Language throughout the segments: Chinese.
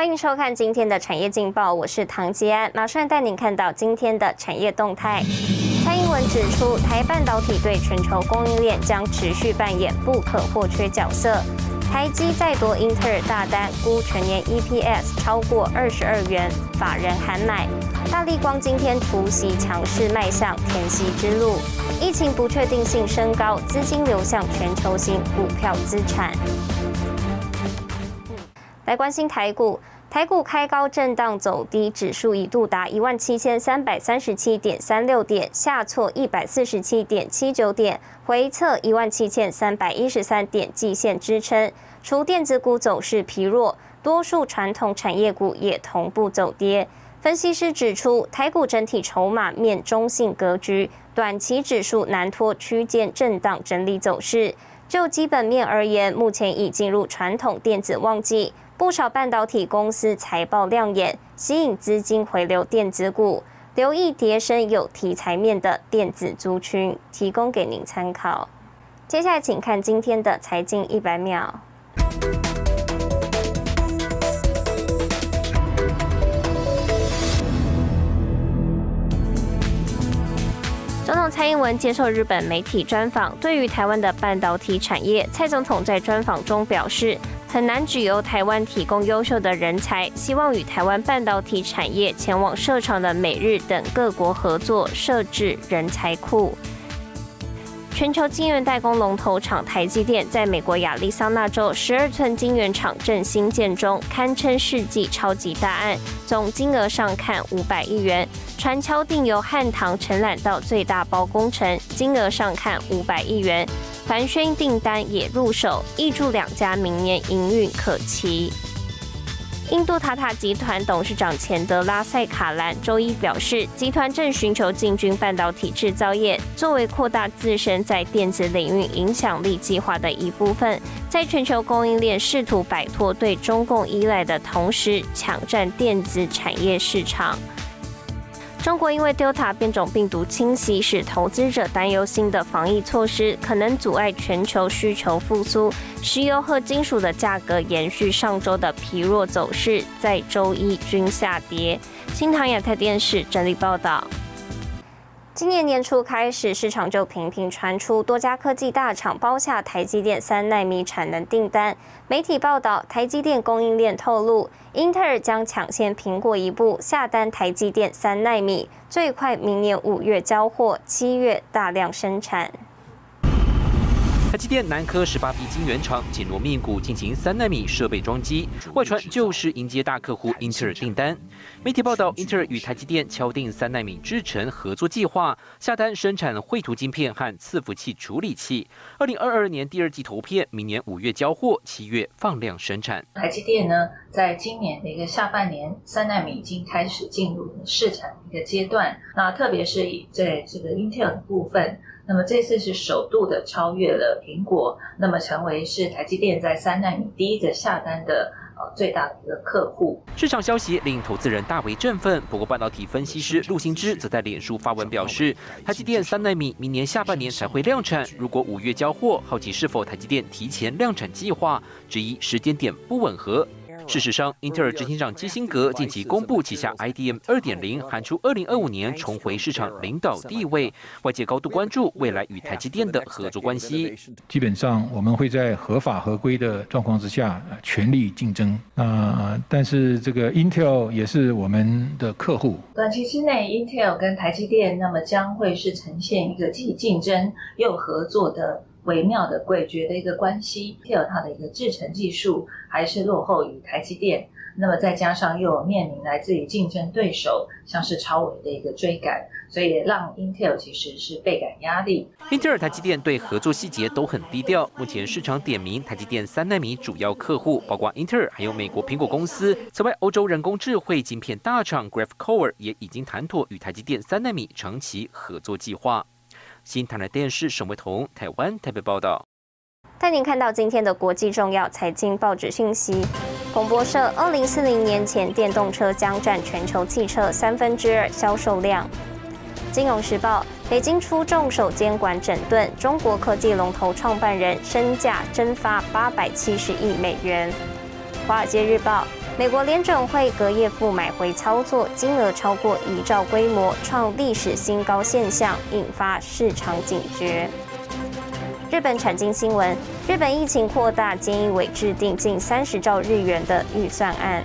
欢迎收看今天的产业劲报，我是唐吉安，马上带您看到今天的产业动态。蔡英文指出，台半导体对全球供应链将持续扮演不可或缺角色。台积再夺英特尔大单，估全年 EPS 超过二十二元，法人喊买。大力光今天突袭强势迈向天息之路，疫情不确定性升高，资金流向全球性股票资产。来关心台股，台股开高震荡走低，指数一度达一万七千三百三十七点三六点，下挫一百四十七点七九点，回测一万七千三百一十三点，季线支撑。除电子股走势疲弱，多数传统产业股也同步走跌。分析师指出，台股整体筹码面中性格局，短期指数难脱区间震荡整理走势。就基本面而言，目前已进入传统电子旺季。不少半导体公司财报亮眼，吸引资金回流电子股。留意叠升有题材面的电子族群，提供给您参考。接下来，请看今天的财经一百秒。总统蔡英文接受日本媒体专访，对于台湾的半导体产业，蔡总统在专访中表示，很难只由台湾提供优秀的人才，希望与台湾半导体产业前往设厂的美日等各国合作，设置人才库。全球晶圆代工龙头厂台积电在美国亚利桑那州十二寸晶圆厂正新建中，堪称世纪超级大案，总金额上看五百亿元。传敲定由汉唐承揽到最大包工程，金额上看五百亿元。凡轩订单也入手，预祝两家明年营运可期。印度塔塔集团董事长钱德拉塞卡兰周一表示，集团正寻求进军半导体制造业，作为扩大自身在电子领域影响力计划的一部分，在全球供应链试图摆脱对中共依赖的同时，抢占电子产业市场。中国因为 Delta 变种病毒侵袭，使投资者担忧新的防疫措施可能阻碍全球需求复苏。石油和金属的价格延续上周的疲弱走势，在周一均下跌。新唐亚太电视整理报道。今年年初开始，市场就频频传出多家科技大厂包下台积电三纳米产能订单。媒体报道，台积电供应链透露，英特尔将抢先苹果一步下单台积电三纳米，最快明年五月交货，七月大量生产。台积电南科十八 B 晶圆厂紧锣密鼓进行三纳米设备装机，外传就是迎接大客户英特尔订单。媒体报道，英特尔与台积电敲定三纳米制程合作计划，下单生产绘图晶片和伺服器处理器。二零二二年第二季投片，明年五月交货，七月放量生产。台积电呢，在今年的一个下半年，三纳米已经开始进入试产一个阶段。那特别是在这个英特尔的部分。那么这次是首度的超越了苹果，那么成为是台积电在三纳米第一个下单的呃最大的一个客户。市场消息令投资人大为振奋。不过半导体分析师陆行之则在脸书发文表示，台积电三纳米明年下半年才会量产，如果五月交货，好奇是否台积电提前量产计划，质疑时间点不吻合。事实上，英特尔执行长基辛格近期公布旗下 IDM 二点零，喊出二零二五年重回市场领导地位。外界高度关注未来与台积电的合作关系。基本上，我们会在合法合规的状况之下全力竞争。啊，但是这个 Intel 也是我们的客户。短期之内，Intel 跟台积电那么将会是呈现一个既竞争又合作的。微妙的诡谲的一个关系，配合它的一个制程技术还是落后于台积电，那么再加上又有面临来自于竞争对手像是超微的一个追赶，所以让 Intel 其实是倍感压力。英特尔、台积电对合作细节都很低调，目前市场点名台积电三纳米主要客户包括英特尔，还有美国苹果公司。此外，欧洲人工智慧晶片大厂 Graphcore 也已经谈妥与台积电三纳米长期合作计划。新台的电视沈维彤，台湾台北报道。带您看到今天的国际重要财经报纸信息。彭博社：二零四零年前，电动车将占全球汽车三分之二销售量。金融时报：北京出重手监管整顿中国科技龙头创办人，身价蒸发八百七十亿美元。华尔街日报。美国联准会隔夜赴买回操作，金额超过一兆规模，创历史新高现象，引发市场警觉。日本产经新闻：日本疫情扩大，菅义伟制定近三十兆日元的预算案。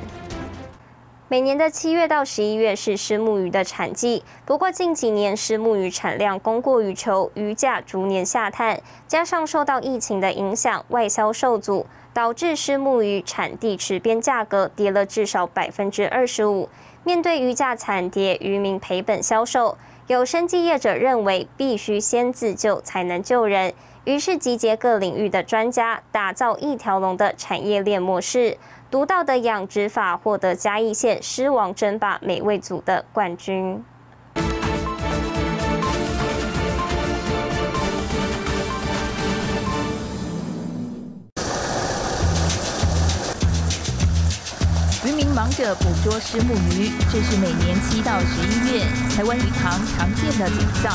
每年的七月到十一月是虱目鱼的产季，不过近几年虱目鱼产量供过于求，鱼价逐年下探，加上受到疫情的影响，外销受阻。导致虱目鱼产地池边价格跌了至少百分之二十五。面对鱼价惨跌，渔民赔本销售，有生计业者认为必须先自救才能救人，于是集结各领域的专家，打造一条龙的产业链模式。独到的养殖法获得嘉义县狮王争霸美味组的冠军。渔民忙着捕捉虱目鱼，这是每年七到十一月台湾鱼塘常见的景象。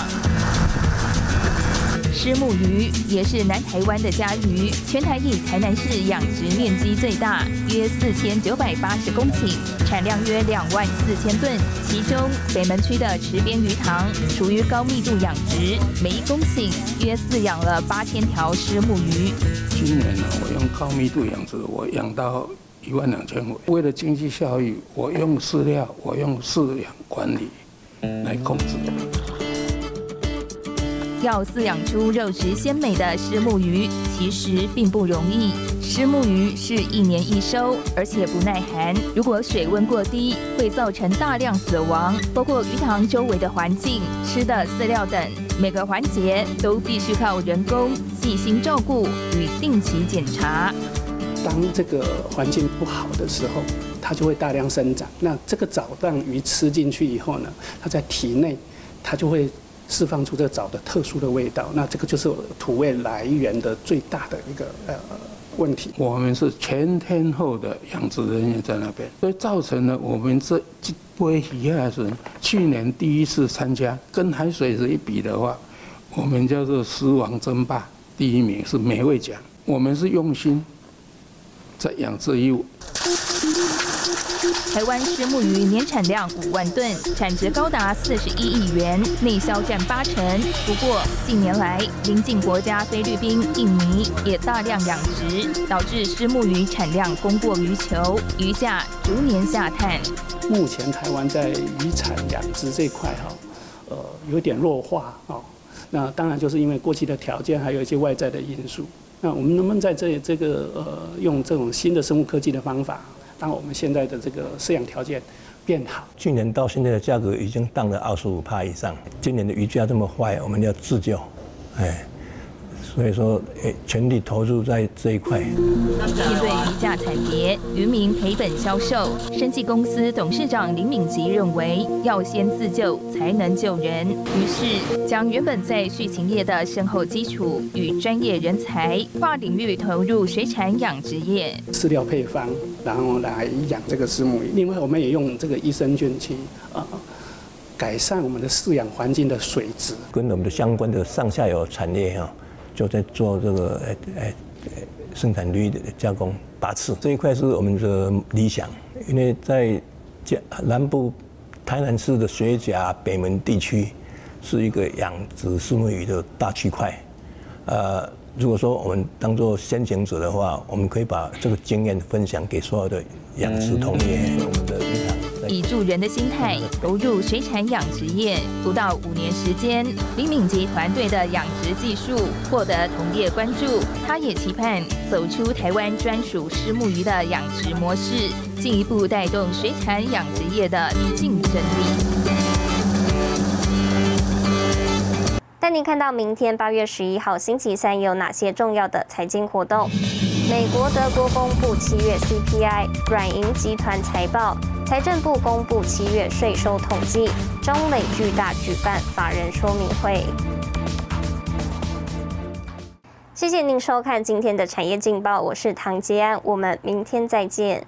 虱目鱼也是南台湾的家鱼，全台以台南市养殖面积最大，约四千九百八十公顷，产量约两万四千吨。其中北门区的池边鱼塘属于高密度养殖，每一公顷约饲养了八千条虱目鱼。今年呢，我用高密度养殖，我养到。一万两千尾。为了经济效益，我用饲料，我用饲养管理来控制。要饲养出肉质鲜美的虱目鱼，其实并不容易。虱目鱼是一年一收，而且不耐寒。如果水温过低，会造成大量死亡。包括鱼塘周围的环境、吃的饲料等，每个环节都必须靠人工细心照顾与定期检查。当这个环境不好的时候，它就会大量生长。那这个藻让鱼吃进去以后呢，它在体内，它就会释放出这个藻的特殊的味道。那这个就是土味来源的最大的一个呃问题。我们是全天候的养殖人员在那边，所以造成了我们这这波鱼海是去年第一次参加，跟海水是一比的话，我们叫做狮王争霸，第一名是美味奖。我们是用心。在养殖业务。台湾虱目鱼年产量五万吨，产值高达四十一亿元，内销占八成。不过近年来，邻近国家菲律宾、印尼也大量养殖，导致虱目鱼产量供过于求，鱼价逐年下探。目前台湾在渔产养殖这块哈，呃，有点弱化啊。那当然就是因为过去的条件，还有一些外在的因素。那我们能不能在这这个呃用这种新的生物科技的方法，让我们现在的这个饲养条件变好？去年到现在的价格已经降了二十五帕以上，今年的鱼价这么坏，我们要自救，哎。所以说，诶，全力投入在这一块。面对鱼价惨跌，渔民赔本销售，生技公司董事长林敏吉认为，要先自救才能救人。于是，将原本在畜禽业的深厚基础与专业人才，跨领域投入水产养殖业。饲料配方，然后来养这个石母鱼。另外，我们也用这个益生菌去啊，改善我们的饲养环境的水质。跟我们的相关的上下游产业哈。就在做这个诶诶生产率的加工拔刺。这一块是我们的理想，因为在江南部台南市的水甲北门地区是一个养殖石目鱼的大区块，呃，如果说我们当做先行者的话，我们可以把这个经验分享给所有的养殖同业，以助人的心态投入水产养殖业，不到五年时间，李敏杰团队的养殖技术获得同业关注。他也期盼走出台湾专属虱目鱼的养殖模式，进一步带动水产养殖业的竞争力。带您看到明天八月十一号星期三有哪些重要的财经活动？美国、德国公布七月 CPI，软银集团财报。财政部公布七月税收统计，中美巨大举办法人说明会。谢谢您收看今天的产业劲报，我是唐杰安，我们明天再见。